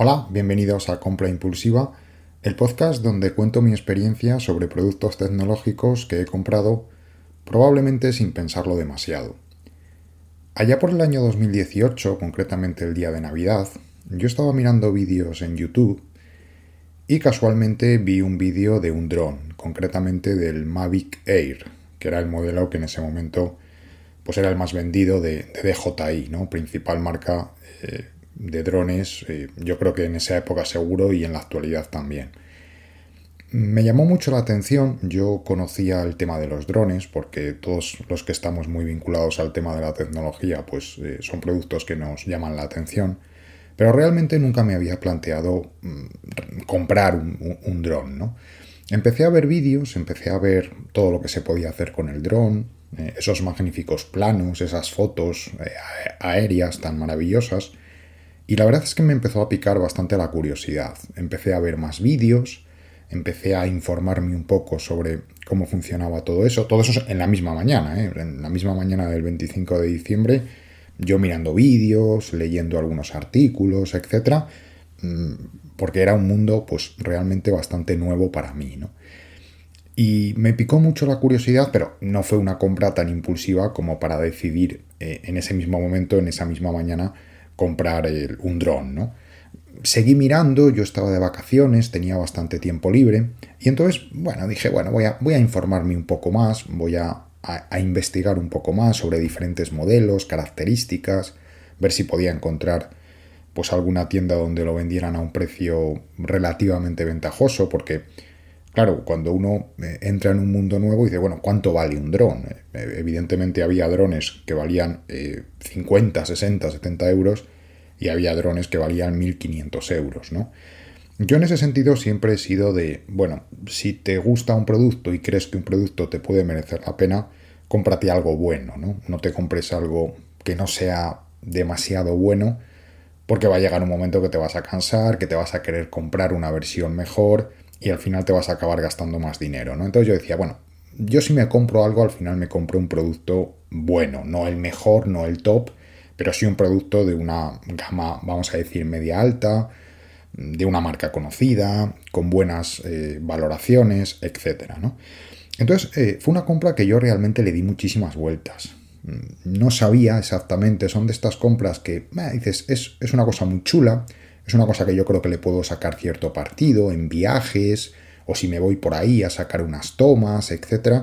Hola, bienvenidos a Compra Impulsiva, el podcast donde cuento mi experiencia sobre productos tecnológicos que he comprado probablemente sin pensarlo demasiado. Allá por el año 2018, concretamente el día de Navidad, yo estaba mirando vídeos en YouTube y casualmente vi un vídeo de un dron, concretamente del Mavic Air, que era el modelo que en ese momento pues era el más vendido de, DJI, ¿no? principal marca eh, de drones, eh, yo creo que en esa época seguro y en la actualidad también. Me llamó mucho la atención, yo conocía el tema de los drones porque todos los que estamos muy vinculados al tema de la tecnología pues eh, son productos que nos llaman la atención, pero realmente nunca me había planteado mm, comprar un, dron, ¿no? Empecé a ver vídeos, empecé a ver todo lo que se podía hacer con el dron, eh, esos magníficos planos, esas fotos aéreas tan maravillosas, y la verdad es que me empezó a picar bastante la curiosidad. Empecé a ver más vídeos, empecé a informarme un poco sobre cómo funcionaba todo eso. Todo eso en la misma mañana, ¿eh? en la misma mañana del 25 de diciembre, yo mirando vídeos, leyendo algunos artículos, etc. Mm, porque era un mundo pues realmente bastante nuevo para mí, ¿no? Y me picó mucho la curiosidad, pero no fue una compra tan impulsiva como para decidir eh, en ese mismo momento, en esa misma mañana, comprar un dron, ¿no? Seguí mirando, yo estaba de vacaciones, tenía bastante tiempo libre, y entonces, bueno, dije, bueno, voy a, voy a informarme un poco más, voy a, investigar un poco más sobre diferentes modelos, características, ver si podía encontrar pues alguna tienda donde lo vendieran a un precio relativamente ventajoso, porque claro, cuando uno eh, entra en un mundo nuevo dice, bueno, ¿cuánto vale un dron? Eh, evidentemente había drones que valían 50, 60, 70 euros y había drones que valían 1.500 euros, ¿no? Yo en ese sentido siempre he sido de, bueno, si te gusta un producto y crees que un producto te puede merecer la pena, cómprate algo bueno, ¿no? No te compres algo que no sea demasiado bueno, porque va a llegar un momento que te vas a cansar, que te vas a querer comprar una versión mejor y al final te vas a acabar gastando más dinero, ¿no? Entonces yo decía, bueno, yo si me compro algo, al final me compro un producto bueno, no el mejor, no el top, pero sí un producto de una gama, vamos a decir, media alta, de una marca conocida, con buenas eh, valoraciones, etc. ¿no? Entonces, eh, fue una compra que yo realmente le di muchísimas vueltas. No sabía exactamente, son de estas compras que dices, es, es una cosa muy chula, es una cosa que yo creo que le puedo sacar cierto partido en viajes o si me voy por ahí a sacar unas tomas, etc.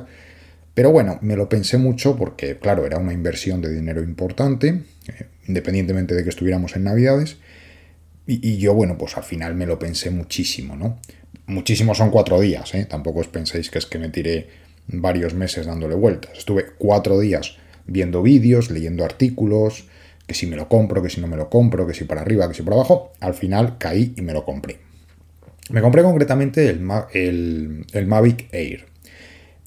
Pero bueno, me lo pensé mucho porque, claro, era una inversión de dinero importante, eh, independientemente de que estuviéramos en Navidades. Y, yo, bueno, pues al final me lo pensé muchísimo, ¿no? Muchísimo son cuatro días, ¿eh? Tampoco os penséis que es que me tiré varios meses dándole vueltas. Estuve cuatro días viendo vídeos, leyendo artículos, que si me lo compro, que si no me lo compro, que si para arriba, que si para abajo, al final caí y me lo compré. Me compré concretamente el, el, Mavic Air.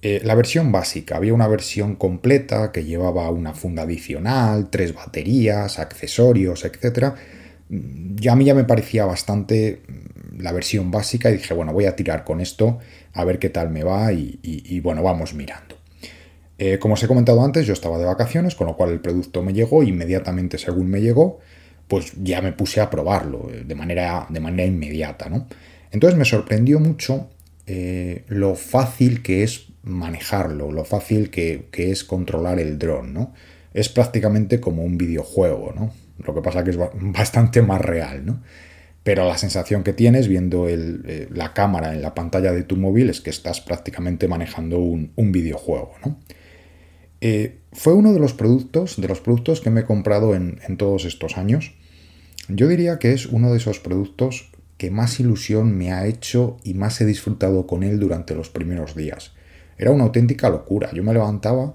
Eh, la versión básica, había una versión completa que llevaba una funda adicional, tres baterías, accesorios, etc. Ya a mí ya me parecía bastante mm, la versión básica y dije, bueno, voy a tirar con esto a ver qué tal me va y bueno, vamos mirando. Eh, como os he comentado antes, yo estaba de vacaciones, con lo cual el producto me llegó, inmediatamente según me llegó, pues ya me puse a probarlo eh, de manera, de manera inmediata, ¿no? Entonces me sorprendió mucho eh, lo fácil que es manejarlo, lo fácil que, es controlar el dron, ¿no? Es prácticamente como un videojuego, ¿no? Lo que pasa que es bastante más real, ¿no? Pero la sensación que tienes viendo la cámara en la pantalla de tu móvil es que estás prácticamente manejando un, un videojuego, ¿no? Eh, fue uno de los productos, de los productos que me he comprado en, todos estos años. Yo diría que es uno de esos productos que más ilusión me ha hecho y más he disfrutado con él durante los primeros días. Era una auténtica locura. Yo me levantaba,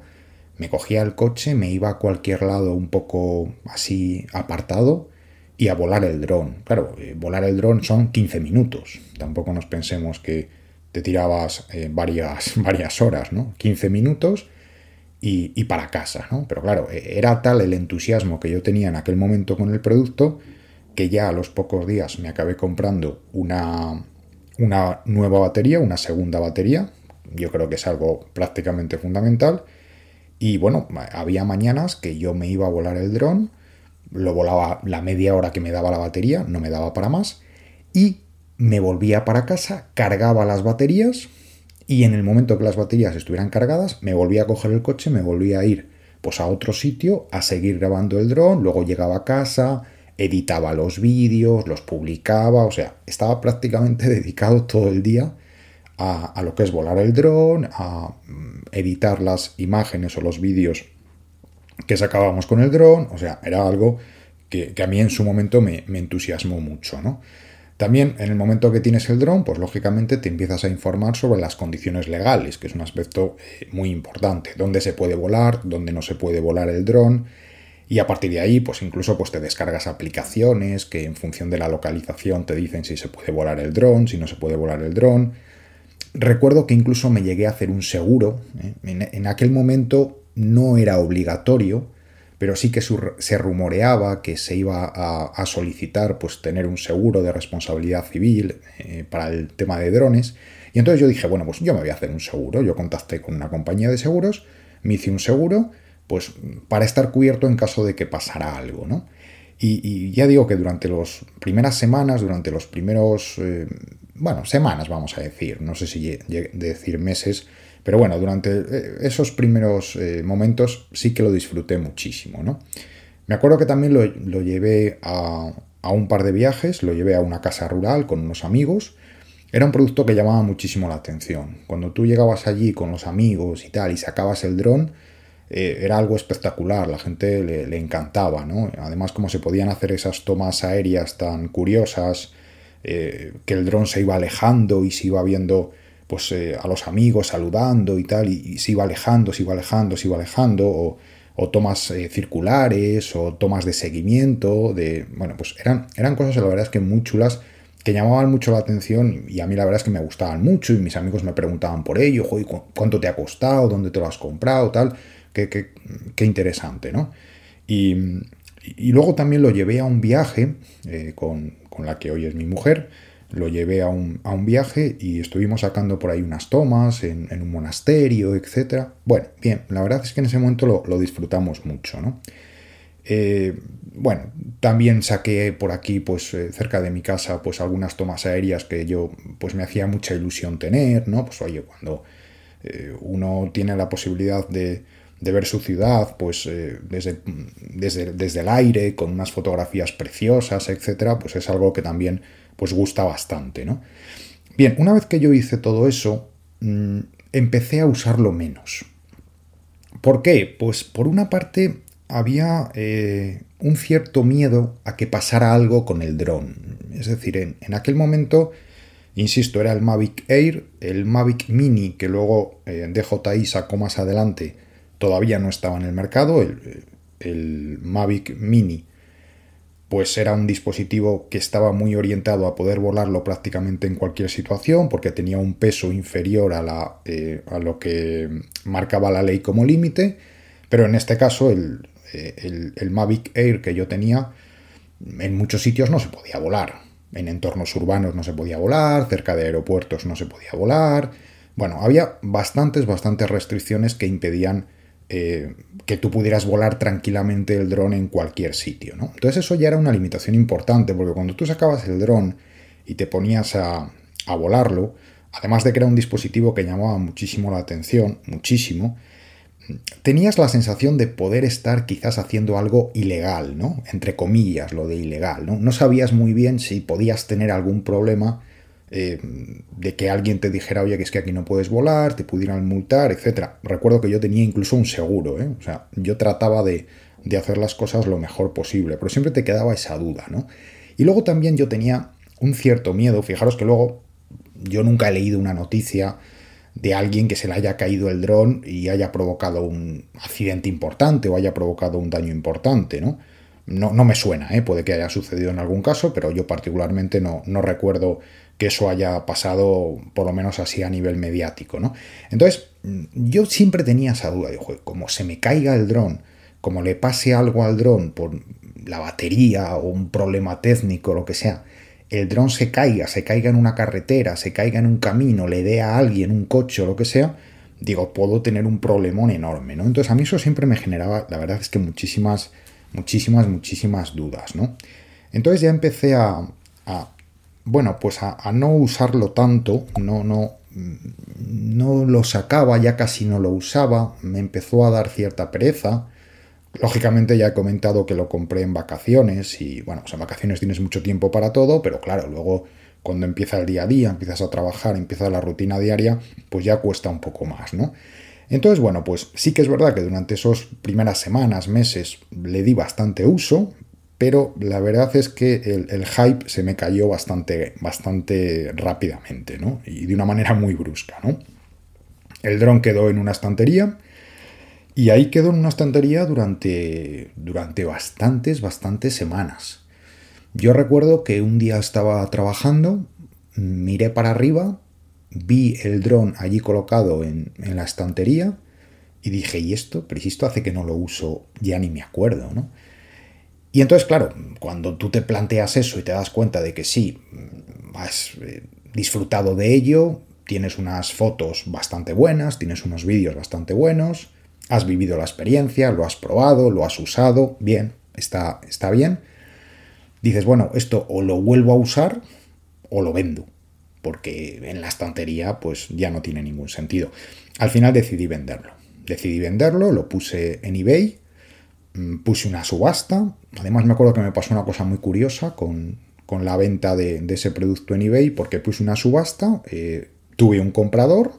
me cogía el coche, me iba a cualquier lado un poco así apartado y a volar el dron. Claro, eh, volar el dron son 15 minutos. Tampoco nos pensemos que te tirabas eh, varias, varias horas, ¿no? 15 minutos y, para casa, ¿no? Pero claro, e, era tal el entusiasmo que yo tenía en aquel momento con el producto que ya a los pocos días me acabé comprando una, una nueva batería, una segunda batería. Yo creo que es algo prácticamente fundamental. Y bueno, había mañanas que yo me iba a volar el dron, lo volaba la media hora que me daba la batería, no me daba para más, y me volvía para casa, cargaba las baterías, y en el momento que las baterías estuvieran cargadas, me volvía a coger el coche, me volvía a ir pues a otro sitio a seguir grabando el dron, luego llegaba a casa, editaba los vídeos, los publicaba, o sea, estaba prácticamente dedicado todo el día a, lo que es volar el dron, a mm, editar las imágenes o los vídeos que sacábamos con el dron, o sea, era algo que, a mí en su momento me, me entusiasmó mucho, ¿no? También en el momento que tienes el dron, pues lógicamente te empiezas a informar sobre las condiciones legales, que es un aspecto eh, muy importante, dónde se puede volar, dónde no se puede volar el dron, y a partir de ahí, pues incluso pues te descargas aplicaciones que en función de la localización te dicen si se puede volar el dron, si no se puede volar el dron. Recuerdo que incluso me llegué a hacer un seguro. ¿eh? En, aquel momento no era obligatorio, pero sí que se rumoreaba que se iba a, solicitar pues, tener un seguro de responsabilidad civil eh, para el tema de drones. Y entonces yo dije, bueno, pues yo me voy a hacer un seguro. Yo contacté con una compañía de seguros, me hice un seguro, pues para estar cubierto en caso de que pasara algo, ¿no? Y, ya digo que durante las primeras semanas, durante los primeros, eh, bueno, semanas vamos a decir, no sé si decir meses, pero bueno, durante eh, esos primeros eh, momentos sí que lo disfruté muchísimo, ¿no? Me acuerdo que también lo, llevé a, un par de viajes, lo llevé a una casa rural con unos amigos. Era un producto que llamaba muchísimo la atención. Cuando tú llegabas allí con los amigos y tal y sacabas el dron, eh, era algo espectacular, la gente le, encantaba, ¿no? Además, como se podían hacer esas tomas aéreas tan curiosas, que el dron se iba alejando y se iba viendo pues eh, a los amigos saludando y tal, y, se iba alejando, se iba alejando, se iba alejando, o, tomas eh, circulares, o tomas de seguimiento, de, bueno, pues eran, eran cosas, la verdad es que muy chulas, que llamaban mucho la atención y a mí la verdad es que me gustaban mucho y mis amigos me preguntaban por ello, ¿cuánto te ha costado? ¿Dónde te lo has comprado? Tal, qué, qué, interesante, ¿no? Y, luego también lo llevé a un viaje eh, con, con la que hoy es mi mujer, lo llevé a un, viaje y estuvimos sacando por ahí unas tomas en, un monasterio, etc. Bueno, bien, la verdad es que en ese momento lo, disfrutamos mucho, ¿no? Eh, bueno, también saqué por aquí, pues eh, cerca de mi casa, pues algunas tomas aéreas que yo, pues me hacía mucha ilusión tener, ¿no? Pues oye, cuando eh, uno tiene la posibilidad de, ver su ciudad, pues desde, desde, desde el aire, con unas fotografías preciosas, etc., pues es algo que también pues gusta bastante, ¿no? Bien, una vez que yo hice todo eso, mm, empecé a usarlo menos. ¿Por qué? Pues por una parte había eh, un cierto miedo a que pasara algo con el dron. Es decir, en, aquel momento, insisto, era el Mavic Air, el Mavic Mini, que luego eh, DJI sacó más adelante, todavía no estaba en el mercado, el, Mavic Mini pues era un dispositivo que estaba muy orientado a poder volarlo prácticamente en cualquier situación, porque tenía un peso inferior a, eh, lo que marcaba la ley como límite, pero en este caso eh, el, el, Mavic Air que yo tenía en muchos sitios no se podía volar. En entornos urbanos no se podía volar, cerca de aeropuertos no se podía volar. Bueno, había bastantes, bastantes restricciones que impedían eh, que tú pudieras volar tranquilamente el dron en cualquier sitio. ¿no? Entonces eso ya era una limitación importante, porque cuando tú sacabas el dron y te ponías a, volarlo, además de que era un dispositivo que llamaba muchísimo la atención, muchísimo, tenías la sensación de poder estar quizás haciendo algo ilegal, ¿no? Entre comillas, lo de ilegal, ¿no? No sabías muy bien si podías tener algún problema eh, de que alguien te dijera, oye, que es que aquí no puedes volar, te pudieran multar, etc. Recuerdo que yo tenía incluso un seguro, ¿eh? o sea, yo trataba de, hacer las cosas lo mejor posible, pero siempre te quedaba esa duda, ¿no? Y luego también yo tenía un cierto miedo, fijaros que luego yo nunca he leído una noticia de alguien que se le haya caído el dron y haya provocado un accidente importante o haya provocado un daño importante, ¿no? No, no me suena, ¿eh? puede que haya sucedido en algún caso, pero yo particularmente no, no recuerdo eso haya pasado por lo menos así a nivel mediático, ¿no? Entonces, yo siempre tenía esa duda, de, como se me caiga el dron, como le pase algo al dron por la batería o un problema técnico, lo que sea, el dron se caiga, se caiga en una carretera, se caiga en un camino, le dé a alguien un coche o lo que sea, digo, puedo tener un problemón enorme, ¿no? Entonces a mí eso siempre me generaba, la verdad es que muchísimas, muchísimas, muchísimas dudas, ¿no? Entonces ya empecé a, bueno, pues a, no usarlo tanto, no, no, no lo sacaba, ya casi no lo usaba, me empezó a dar cierta pereza. Lógicamente ya he comentado que lo compré en vacaciones y bueno, pues en vacaciones tienes mucho tiempo para todo, pero claro, luego cuando empieza el día a día, empiezas a trabajar, empieza la rutina diaria, pues ya cuesta un poco más, ¿no? Entonces, bueno, pues sí que es verdad que durante esas primeras semanas, meses, le di bastante uso, pero la verdad es que el, hype se me cayó bastante, bastante rápidamente, ¿no? Y de una manera muy brusca, ¿no? El dron quedó en una estantería y ahí quedó en una estantería durante, durante bastantes, bastantes semanas. Yo recuerdo que un día estaba trabajando, miré para arriba, vi el dron allí colocado en, en la estantería y dije, ¿y esto? Pero si esto hace que no lo uso, ya ni me acuerdo, ¿no? Y entonces, claro, cuando tú te planteas eso y te das cuenta de que sí, has eh, disfrutado de ello, tienes unas fotos bastante buenas, tienes unos vídeos bastante buenos, has vivido la experiencia, lo has probado, lo has usado, bien, está, está bien. Dices, bueno, esto o lo vuelvo a usar o lo vendo, porque en la estantería pues ya no tiene ningún sentido. Al final decidí venderlo. Decidí venderlo, lo puse en eBay puse una subasta. Además me acuerdo que me pasó una cosa muy curiosa con, la venta de, ese producto en eBay, porque puse una subasta, eh, tuve un comprador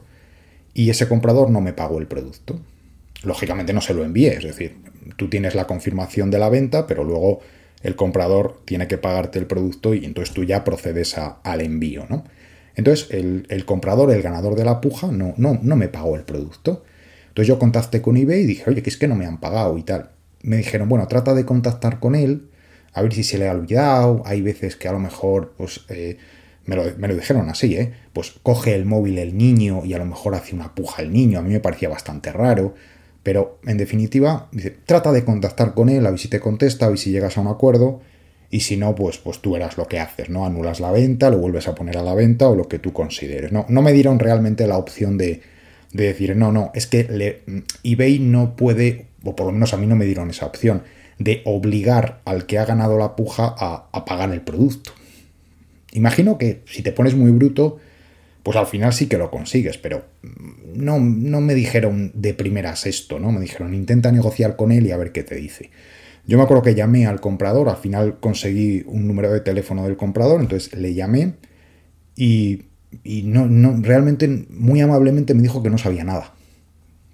y ese comprador no me pagó el producto. Lógicamente no se lo envié, es decir, tú tienes la confirmación de la venta, pero luego el comprador tiene que pagarte el producto y entonces tú ya procedes al envío, ¿no? Entonces el, comprador, el ganador de la puja, no, no, no me pagó el producto. Entonces yo contacté con eBay y dije, oye, que es que no me han pagado y tal me dijeron, bueno, trata de contactar con él, a ver si se le ha olvidado, hay veces que a lo mejor, pues, eh, me, lo, dijeron así, ¿eh? Pues coge el móvil el niño y a lo mejor hace una puja el niño, a mí me parecía bastante raro, pero en definitiva, dice, trata de contactar con él, a ver si te contesta, a ver si llegas a un acuerdo, y si no, pues, pues tú verás lo que haces, ¿no? Anulas la venta, lo vuelves a poner a la venta o lo que tú consideres, ¿no? No me dieron realmente la opción de, de decir, no, no, es que le, eBay no puede o por lo menos a mí no me dieron esa opción, de obligar al que ha ganado la puja a, pagar el producto. Imagino que si te pones muy bruto, pues al final sí que lo consigues, pero no, no me dijeron de primeras esto, ¿no? Me dijeron, intenta negociar con él y a ver qué te dice. Yo me acuerdo que llamé al comprador, al final conseguí un número de teléfono del comprador, entonces le llamé y, y no, no, realmente muy amablemente me dijo que no sabía nada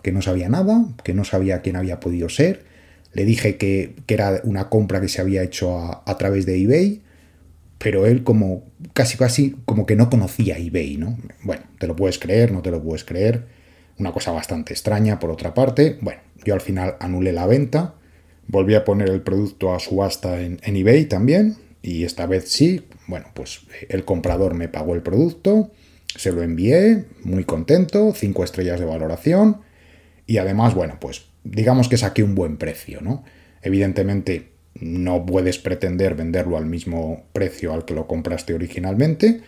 que no sabía nada, que no sabía quién había podido ser. Le dije que, era una compra que se había hecho a, través de eBay, pero él como casi casi como que no conocía eBay, ¿no? Bueno, te lo puedes creer, no te lo puedes creer. Una cosa bastante extraña por otra parte. Bueno, yo al final anulé la venta, volví a poner el producto a subasta en, en eBay también, y esta vez sí, bueno, pues el comprador me pagó el producto, se lo envié, muy contento, cinco estrellas de valoración, y además, bueno, pues digamos que saqué un buen precio, ¿no? Evidentemente no puedes pretender venderlo al mismo precio al que lo compraste originalmente,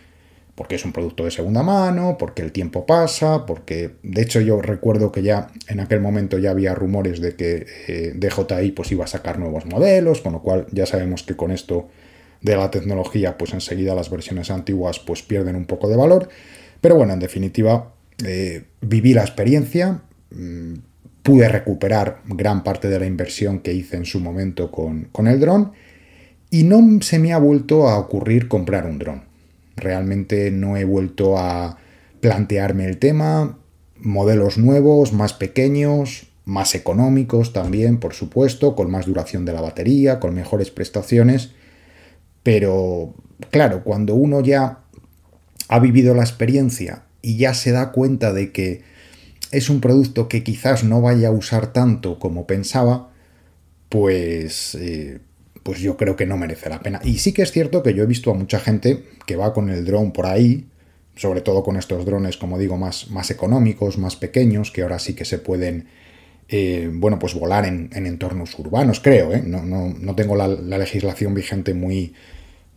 porque es un producto de segunda mano, porque el tiempo pasa, porque de hecho yo recuerdo que ya en aquel momento ya había rumores de que eh, DJI pues iba a sacar nuevos modelos, con lo cual ya sabemos que con esto de la tecnología pues enseguida las versiones antiguas pues pierden un poco de valor, pero bueno, en definitiva eh, viví la experiencia, pude recuperar gran parte de la inversión que hice en su momento con, el dron y no se me ha vuelto a ocurrir comprar un dron. Realmente no he vuelto a plantearme el tema, modelos nuevos, más pequeños, más económicos también, por supuesto, con más duración de la batería, con mejores prestaciones, pero claro, cuando uno ya ha vivido la experiencia y ya se da cuenta de que es un producto que quizás no vaya a usar tanto como pensaba, pues, eh, pues yo creo que no merece la pena. Y sí que es cierto que yo he visto a mucha gente que va con el dron por ahí, sobre todo con estos drones, como digo, más, más económicos, más pequeños, que ahora sí que se pueden, eh, bueno, pues volar en, entornos urbanos, creo, ¿eh? no, tengo la, legislación vigente muy,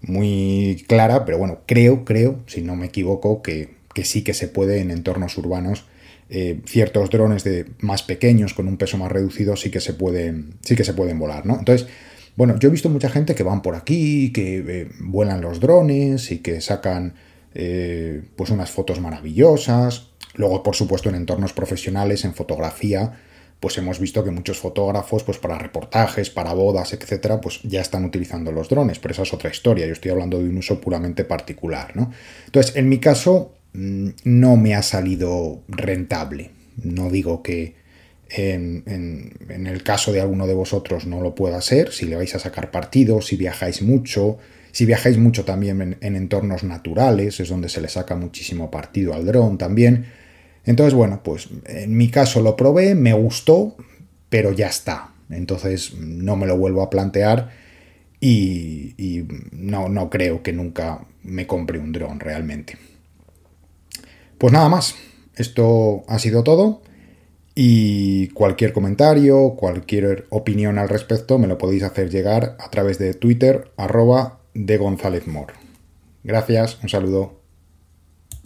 muy clara, pero bueno, creo, creo, si no me equivoco, que, que sí que se puede en entornos urbanos eh, ciertos drones de más pequeños con un peso más reducido sí que se pueden, sí que se pueden volar, ¿no? Entonces, bueno, yo he visto mucha gente que van por aquí, que eh, vuelan los drones y que sacan eh, pues unas fotos maravillosas. Luego, por supuesto, en entornos profesionales, en fotografía, pues hemos visto que muchos fotógrafos, pues para reportajes, para bodas, etcétera, pues ya están utilizando los drones, pero esa es otra historia. Yo estoy hablando de un uso puramente particular, ¿no? Entonces, en mi caso, no me ha salido rentable. No digo que en, el caso de alguno de vosotros no lo pueda ser, si le vais a sacar partido, si viajáis mucho, si viajáis mucho también en, entornos naturales, es donde se le saca muchísimo partido al dron también. Entonces, bueno, pues en mi caso lo probé, me gustó, pero ya está. Entonces no me lo vuelvo a plantear y, y no, no creo que nunca me compre un dron realmente. Pues nada más, esto ha sido todo y cualquier comentario, cualquier opinión al respecto me lo podéis hacer llegar a través de Twitter arroba de González. Gracias, un saludo.